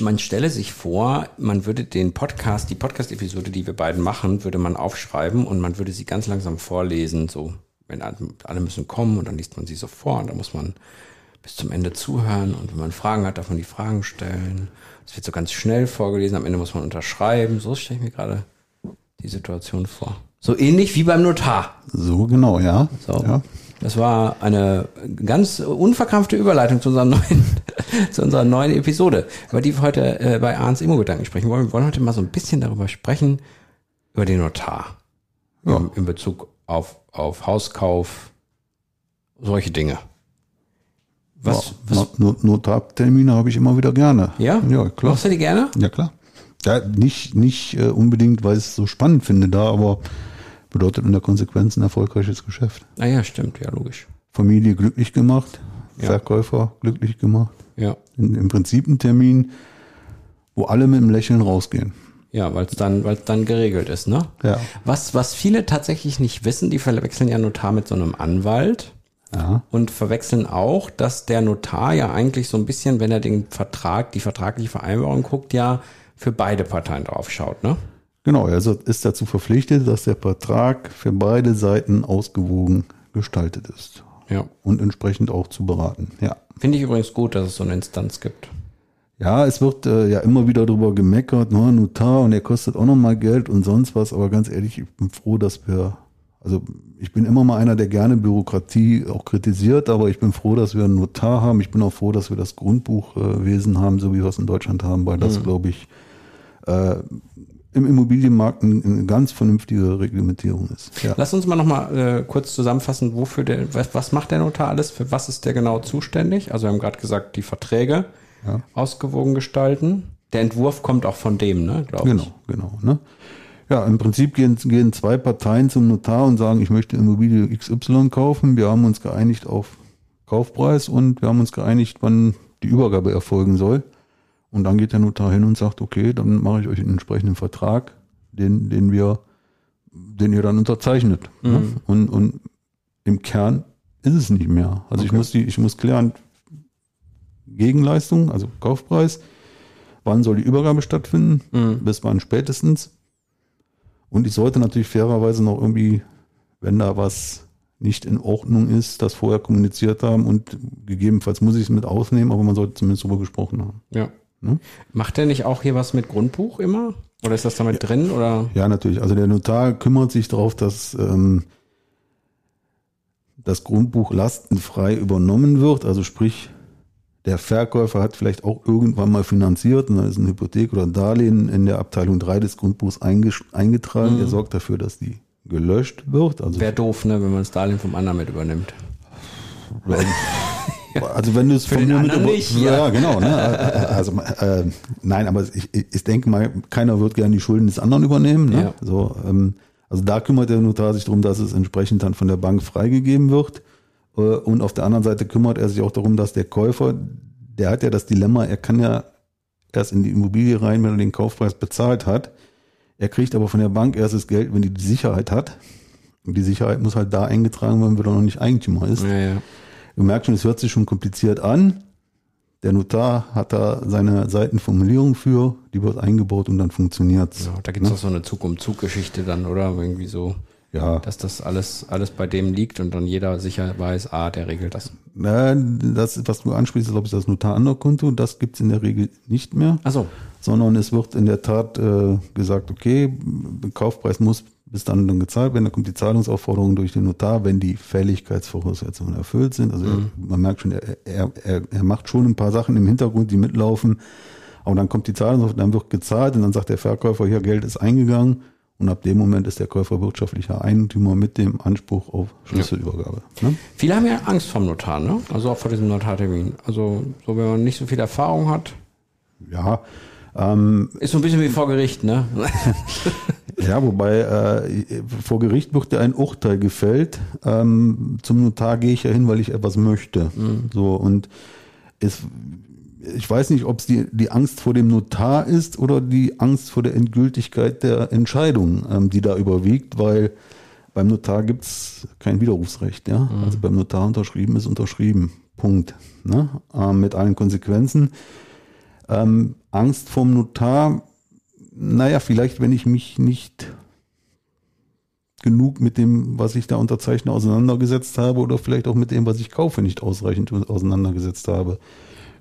Man stelle sich vor, man würde den Podcast, die Podcast-Episode, die wir beiden machen, würde man aufschreiben und man würde sie ganz langsam vorlesen, so, wenn alle müssen kommen und dann liest man sie so vor und dann muss man bis zum Ende zuhören und wenn man Fragen hat, darf man die Fragen stellen. Es wird so ganz schnell vorgelesen, am Ende muss man unterschreiben. So stelle ich mir gerade die Situation vor. So ähnlich wie beim Notar. So genau, ja. So. ja. Das war eine ganz unverkrampfte Überleitung zu, unserer neuen, zu unserer neuen Episode, über die wir heute äh, bei Arns Immo-Gedanken sprechen wollen. Wir wollen heute mal so ein bisschen darüber sprechen, über den Notar. Ja. In, in Bezug auf, auf Hauskauf, solche Dinge. Was, ja, was? Notartermine habe ich immer wieder gerne. Ja? Ja, klar. Machst du die gerne? Ja, klar. Ja, nicht, nicht äh, unbedingt, weil ich es so spannend finde da, aber bedeutet in der Konsequenz ein erfolgreiches Geschäft. Ah ja, stimmt, ja, logisch. Familie glücklich gemacht, ja. Verkäufer glücklich gemacht. Ja. In, Im Prinzip ein Termin, wo alle mit einem Lächeln rausgehen. Ja, weil es dann, weil dann geregelt ist, ne? Ja. Was, was viele tatsächlich nicht wissen, die verwechseln ja Notar mit so einem Anwalt. Ja. Und verwechseln auch, dass der Notar ja eigentlich so ein bisschen, wenn er den Vertrag, die vertragliche Vereinbarung guckt, ja für beide Parteien drauf schaut, ne? Genau, er ist dazu verpflichtet, dass der Vertrag für beide Seiten ausgewogen gestaltet ist. Ja. Und entsprechend auch zu beraten. Ja. Finde ich übrigens gut, dass es so eine Instanz gibt. Ja, es wird äh, ja immer wieder darüber gemeckert, no, Notar und er kostet auch nochmal Geld und sonst was, aber ganz ehrlich, ich bin froh, dass wir, also ich bin immer mal einer, der gerne Bürokratie auch kritisiert, aber ich bin froh, dass wir einen Notar haben. Ich bin auch froh, dass wir das Grundbuchwesen haben, so wie wir es in Deutschland haben, weil das, mhm. glaube ich, äh, im Immobilienmarkt eine ganz vernünftige Reglementierung ist. Ja. Lass uns mal noch mal äh, kurz zusammenfassen, wofür der, was, was, macht der Notar alles, für was ist der genau zuständig? Also wir haben gerade gesagt, die Verträge ja. ausgewogen gestalten. Der Entwurf kommt auch von dem, ne, glaube genau, ich. Genau, genau. Ne? Ja, im Prinzip gehen, gehen zwei Parteien zum Notar und sagen, ich möchte Immobilie XY kaufen. Wir haben uns geeinigt auf Kaufpreis und wir haben uns geeinigt, wann die Übergabe erfolgen soll. Und dann geht der Notar hin und sagt, okay, dann mache ich euch einen entsprechenden Vertrag, den, den wir, den ihr dann unterzeichnet. Ne? Mhm. Ne? Und, und im Kern ist es nicht mehr. Also okay. ich muss die, ich muss klären, Gegenleistung, also Kaufpreis, wann soll die Übergabe stattfinden, mhm. bis wann spätestens. Und ich sollte natürlich fairerweise noch irgendwie, wenn da was nicht in Ordnung ist, das vorher kommuniziert haben und gegebenenfalls muss ich es mit aufnehmen, aber man sollte zumindest darüber gesprochen haben. Ja. Ne? Macht der nicht auch hier was mit Grundbuch immer? Oder ist das damit ja. drin? Oder? Ja, natürlich. Also der Notar kümmert sich darauf, dass ähm, das Grundbuch lastenfrei übernommen wird. Also sprich, der Verkäufer hat vielleicht auch irgendwann mal finanziert und dann ist eine Hypothek oder ein Darlehen in der Abteilung 3 des Grundbuchs eingetragen. Mhm. Er sorgt dafür, dass die gelöscht wird. Also Wäre doof, ne, wenn man das Darlehen vom anderen mit übernimmt. Also wenn du es von mir mit nicht, ja. ja, genau. Ne? Also äh, nein, aber ich, ich denke mal, keiner wird gerne die Schulden des anderen übernehmen. Ne? Ja. So, ähm, also da kümmert der Notar sich darum, dass es entsprechend dann von der Bank freigegeben wird. Äh, und auf der anderen Seite kümmert er sich auch darum, dass der Käufer, der hat ja das Dilemma, er kann ja erst in die Immobilie rein, wenn er den Kaufpreis bezahlt hat. Er kriegt aber von der Bank erst das Geld, wenn die die Sicherheit hat. Und die Sicherheit muss halt da eingetragen werden, wenn er noch nicht Eigentümer ist. Ja, ja. Du merkst schon, es hört sich schon kompliziert an. Der Notar hat da seine Seitenformulierung für, die wird eingebaut und dann funktioniert Ja, da gibt es ne? auch so eine Zug-um-Zug-Geschichte dann, oder? Irgendwie so. Ja. Dass das alles, alles bei dem liegt und dann jeder sicher weiß, ah, der regelt das. Ja, das, was du ansprichst, ist, glaube ich, das Notar-Konto. Das gibt's in der Regel nicht mehr. Ach so. Sondern es wird in der Tat äh, gesagt, okay, Kaufpreis muss bis dann dann gezahlt werden. Dann kommt die Zahlungsaufforderung durch den Notar, wenn die Fälligkeitsvoraussetzungen erfüllt sind. Also mhm. er, man merkt schon, er, er, er macht schon ein paar Sachen im Hintergrund, die mitlaufen. Aber dann kommt die Zahlung, dann wird gezahlt und dann sagt der Verkäufer, hier Geld ist eingegangen. Und ab dem Moment ist der Käufer wirtschaftlicher Eigentümer mit dem Anspruch auf Schlüsselübergabe. Ne? Viele haben ja Angst vom Notar, ne? Also auch vor diesem Notartermin. Also so, wenn man nicht so viel Erfahrung hat. Ja. Ähm, ist so ein bisschen wie vor Gericht, ne? ja, wobei äh, vor Gericht wird ja ein Urteil gefällt. Ähm, zum Notar gehe ich ja hin, weil ich etwas möchte. Mhm. So und es, ich weiß nicht, ob es die, die Angst vor dem Notar ist oder die Angst vor der Endgültigkeit der Entscheidung, ähm, die da überwiegt, weil beim Notar gibt es kein Widerrufsrecht. Ja? Mhm. Also beim Notar unterschrieben ist unterschrieben. Punkt. Ne? Ähm, mit allen Konsequenzen. Ähm, Angst vom Notar, naja, vielleicht, wenn ich mich nicht genug mit dem, was ich da unterzeichne, auseinandergesetzt habe oder vielleicht auch mit dem, was ich kaufe, nicht ausreichend auseinandergesetzt habe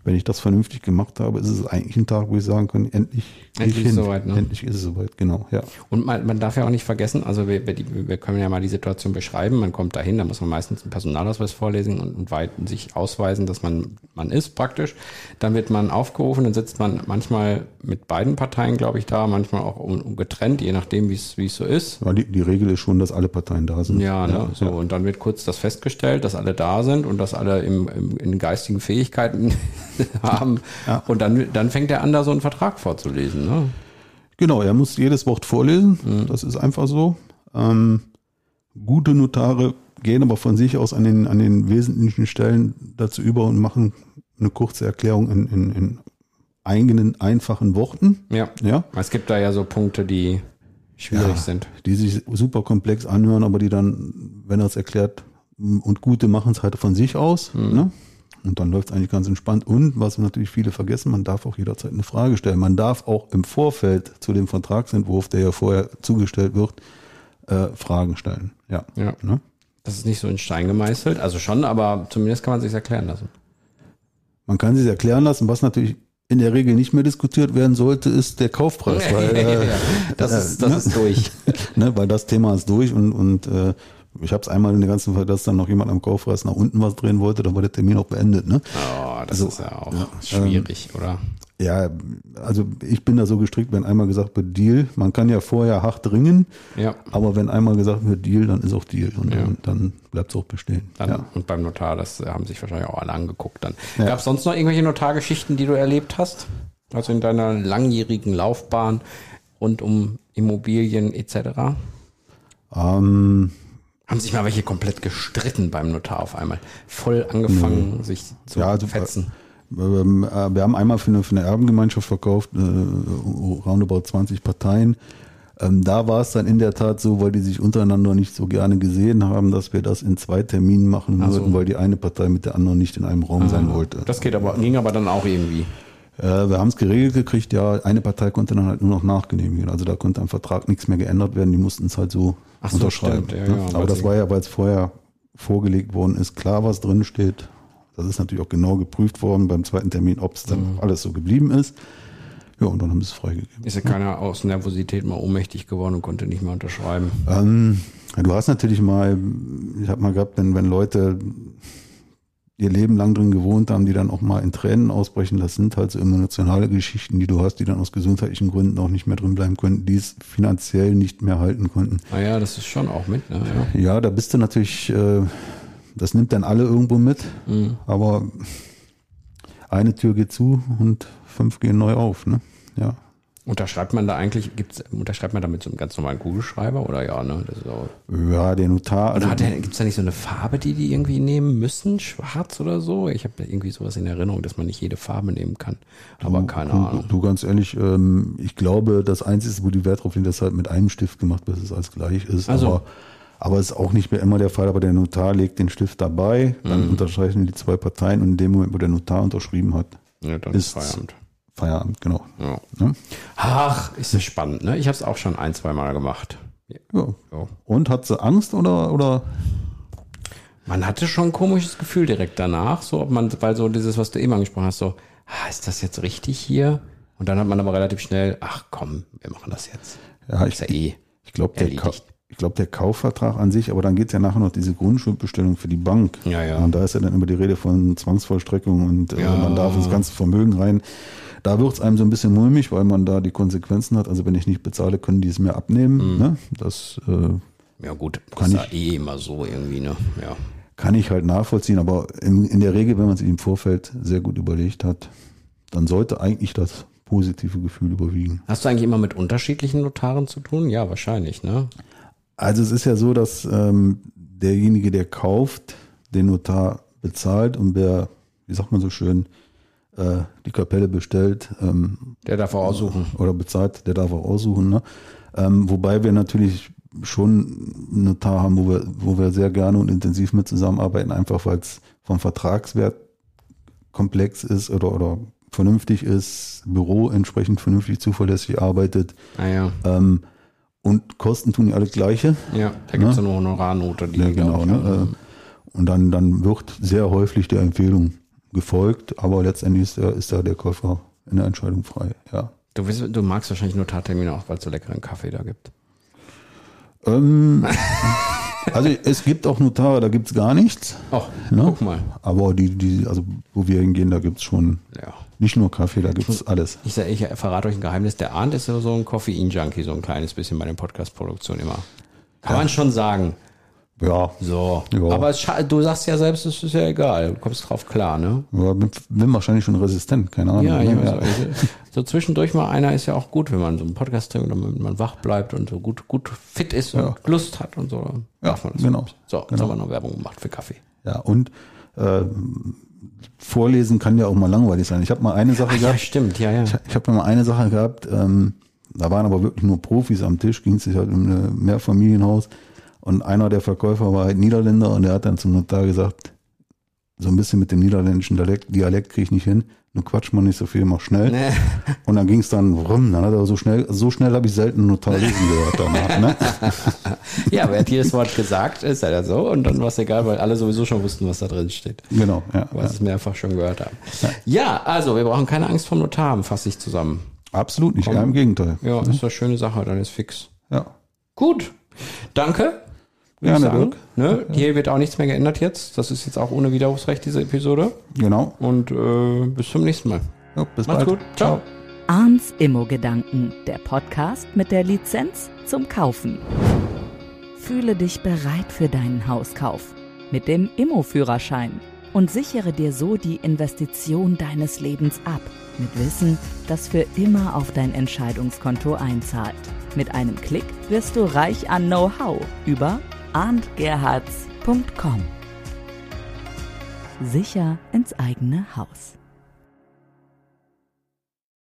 wenn ich das vernünftig gemacht habe, ist es eigentlich ein Tag, wo ich sagen kann, endlich, endlich ist es soweit. Ne? Endlich ist es soweit, genau. Ja. Und man, man darf ja auch nicht vergessen, also wir, wir, können ja mal die Situation beschreiben. Man kommt dahin, da muss man meistens einen Personalausweis vorlesen und, und weit sich ausweisen, dass man man ist praktisch. Dann wird man aufgerufen, dann sitzt man manchmal mit beiden Parteien, glaube ich, da, manchmal auch um, um getrennt, je nachdem, wie es wie es so ist. Ja, die, die Regel ist schon, dass alle Parteien da sind. Ja, ne? ja so ja. und dann wird kurz das festgestellt, dass alle da sind und dass alle im, im in geistigen Fähigkeiten haben. Ja. Und dann, dann fängt er an, da so einen Vertrag vorzulesen. Ne? Genau, er muss jedes Wort vorlesen. Mhm. Das ist einfach so. Ähm, gute Notare gehen aber von sich aus an den, an den wesentlichen Stellen dazu über und machen eine kurze Erklärung in, in, in eigenen, einfachen Worten. Ja. ja. Es gibt da ja so Punkte, die schwierig ja, sind. Die sich super komplex anhören, aber die dann, wenn er es erklärt, und gute machen es halt von sich aus. Mhm. Ne? Und dann läuft es eigentlich ganz entspannt. Und was natürlich viele vergessen, man darf auch jederzeit eine Frage stellen. Man darf auch im Vorfeld zu dem Vertragsentwurf, der ja vorher zugestellt wird, äh, Fragen stellen. Ja. ja. Ne? Das ist nicht so in Stein gemeißelt, also schon, aber zumindest kann man sich erklären lassen. Man kann sich erklären lassen, was natürlich in der Regel nicht mehr diskutiert werden sollte, ist der Kaufpreis. Weil, äh, das, ist, das ne? ist durch. ne, weil das Thema ist durch und, und äh, ich habe es einmal in der ganzen Fall, dass dann noch jemand am Kaufpreis nach unten was drehen wollte, dann war der Termin auch beendet. Ne? Oh, das also, ist ja auch ja, schwierig, ähm, oder? Ja, also ich bin da so gestrickt, wenn einmal gesagt wird Deal, man kann ja vorher hart ringen, ja. aber wenn einmal gesagt wird Deal, dann ist auch Deal und ja. dann, dann bleibt es auch bestehen. Dann, ja. Und beim Notar, das haben sich wahrscheinlich auch alle angeguckt dann. Ja. Gab es sonst noch irgendwelche Notargeschichten, die du erlebt hast? Also in deiner langjährigen Laufbahn rund um Immobilien etc.? Ähm, haben sich mal welche komplett gestritten beim Notar auf einmal. Voll angefangen, nee. sich zu ja, also, fetzen. Äh, ähm, äh, wir haben einmal für eine, für eine Erbengemeinschaft verkauft, äh, roundabout 20 Parteien. Ähm, da war es dann in der Tat so, weil die sich untereinander nicht so gerne gesehen haben, dass wir das in zwei Terminen machen Ach würden, weil die eine Partei mit der anderen nicht in einem Raum ah, sein wollte. Das geht aber, ging aber dann auch irgendwie. Äh, wir haben es geregelt gekriegt, ja, eine Partei konnte dann halt nur noch nachgenehmigen. Also da konnte am Vertrag nichts mehr geändert werden, die mussten es halt so so, unterschreiben. Stimmt, ja, ja, Aber das war ja, weil es vorher vorgelegt worden ist, klar, was drin steht. Das ist natürlich auch genau geprüft worden beim zweiten Termin, ob es dann mhm. alles so geblieben ist. Ja, und dann haben sie es freigegeben. Ist ja keiner aus Nervosität mal ohnmächtig geworden und konnte nicht mehr unterschreiben? Ähm, du hast natürlich mal, ich habe mal gehabt, wenn, wenn Leute ihr Leben lang drin gewohnt haben, die dann auch mal in Tränen ausbrechen. Das sind halt so emotionale Geschichten, die du hast, die dann aus gesundheitlichen Gründen auch nicht mehr drin bleiben können, die es finanziell nicht mehr halten konnten. Ah ja, das ist schon auch mit. Ne? Ja. ja, da bist du natürlich, äh, das nimmt dann alle irgendwo mit, mhm. aber eine Tür geht zu und fünf gehen neu auf. Ne? Ja. Unterschreibt man da eigentlich, gibt's, unterschreibt man da mit so einem ganz normalen Kugelschreiber oder ja, ne? Ja, der Notar. Also, gibt es da nicht so eine Farbe, die die irgendwie nehmen müssen? Schwarz oder so? Ich habe irgendwie sowas in Erinnerung, dass man nicht jede Farbe nehmen kann. Aber du, keine du, Ahnung. Du, ganz ehrlich, ähm, ich glaube, das Einzige, wo die Wert drauf liegt, dass halt mit einem Stift gemacht wird, dass es alles gleich ist. Also. Aber, aber es ist auch nicht mehr immer der Fall, aber der Notar legt den Stift dabei, dann mhm. unterschreiben die zwei Parteien und in dem Moment, wo der Notar unterschrieben hat, ja, ist Feierabend. Feierabend, genau. Ja. Ja? Ach, ist das spannend, ne? Ich habe es auch schon ein, zwei Mal gemacht. Ja. ja. Und hat sie Angst oder, oder? Man hatte schon ein komisches Gefühl direkt danach, so ob man, weil so dieses, was du eben angesprochen hast, so, ah, ist das jetzt richtig hier? Und dann hat man aber relativ schnell, ach komm, wir machen das jetzt. Ja, ich, ja eh ich glaube, der, ich glaube, der Kaufvertrag an sich, aber dann geht es ja nachher noch diese Grundschuldbestellung für die Bank. Ja, ja. Und da ist ja dann immer die Rede von Zwangsvollstreckung und äh, ja. man darf ins ganze Vermögen rein. Da wird es einem so ein bisschen mulmig, weil man da die Konsequenzen hat. Also wenn ich nicht bezahle, können die es mir abnehmen. Mhm. Ne? Das äh, ja gut, kann ist ich eh immer so irgendwie, ne? Ja. Kann ich halt nachvollziehen, aber in, in der Regel, wenn man sich im Vorfeld sehr gut überlegt hat, dann sollte eigentlich das positive Gefühle überwiegen. Hast du eigentlich immer mit unterschiedlichen Notaren zu tun? Ja, wahrscheinlich, ne? Also es ist ja so, dass ähm, derjenige, der kauft, den Notar bezahlt und wer, wie sagt man so schön, äh, die Kapelle bestellt. Ähm, der darf auch aussuchen. Oder bezahlt, der darf auch aussuchen. Ne? Ähm, wobei wir natürlich schon einen Notar haben, wo wir, wo wir sehr gerne und intensiv mit zusammenarbeiten, einfach weil es vom Vertragswert komplex ist oder, oder vernünftig ist, Büro entsprechend vernünftig zuverlässig arbeitet. Ah ja. Ähm, und Kosten tun ja alle gleiche. Ja, da gibt es ne? eine Honorarnote, die ja, genau. Ne? Äh, und dann, dann wird sehr häufig der Empfehlung gefolgt, aber letztendlich ist, ist da der Käufer in der Entscheidung frei, ja. Du, du magst wahrscheinlich Notartermine auch, weil es so leckeren Kaffee da gibt. Ähm, also es gibt auch Notare, da gibt es gar nichts. Ach, ne? guck mal. Aber die, die, also wo wir hingehen, da gibt es schon ja. nicht nur Kaffee, da gibt es alles. Ich, sag, ich verrate euch ein Geheimnis, der Arndt ist so ein Koffein-Junkie, so ein kleines bisschen bei den Podcast-Produktionen immer. Kann ja. man schon sagen. Ja. So. Ja. Aber du sagst ja selbst, es ist ja egal. Du kommst drauf klar, ne? Ja, bin, bin wahrscheinlich schon resistent, keine Ahnung. Ja, ne? ja. So, so, zwischendurch mal einer ist ja auch gut, wenn man so einen Podcast trinkt, damit man wach bleibt und so gut, gut fit ist und Lust hat und so. Ja, genau. So, jetzt genau. haben wir noch Werbung gemacht für Kaffee. Ja, und äh, vorlesen kann ja auch mal langweilig sein. Ich habe mal eine Sache Ach, gehabt. Ja, stimmt, ja, ja. Ich, ich habe mal eine Sache gehabt, ähm, da waren aber wirklich nur Profis am Tisch, ging es sich halt um ein Mehrfamilienhaus. Und einer der Verkäufer war halt Niederländer und er hat dann zum Notar gesagt, so ein bisschen mit dem niederländischen Dialekt, Dialekt kriege ich nicht hin. Nur quatsch mal nicht so viel, mach schnell. Nee. Und dann ging es dann rum. Dann hat er so schnell, so schnell habe ich selten Notar lesen gehört danach. Ne? ja, aber er hat jedes Wort gesagt, ist ja so. Und dann war es egal, weil alle sowieso schon wussten, was da drin steht. Genau, ja. Weil ja. sie es mehrfach schon gehört haben. Ja. ja, also wir brauchen keine Angst vom Notar haben, fasse ich zusammen. Absolut nicht, ja, im Gegenteil. Ja, ist eine schöne Sache, dann ist fix. Ja. Gut. Danke. Ja, Dirk. Ne? Hier wird auch nichts mehr geändert jetzt. Das ist jetzt auch ohne Widerrufsrecht, diese Episode. Genau. Und äh, bis zum nächsten Mal. Ja, bis Macht's bald. gut. Ciao. Arns Immo-Gedanken, der Podcast mit der Lizenz zum Kaufen. Fühle dich bereit für deinen Hauskauf mit dem Immo-Führerschein und sichere dir so die Investition deines Lebens ab. Mit Wissen, das für immer auf dein Entscheidungskonto einzahlt. Mit einem Klick wirst du reich an Know-how über arndgerhards.com. Sicher ins eigene Haus.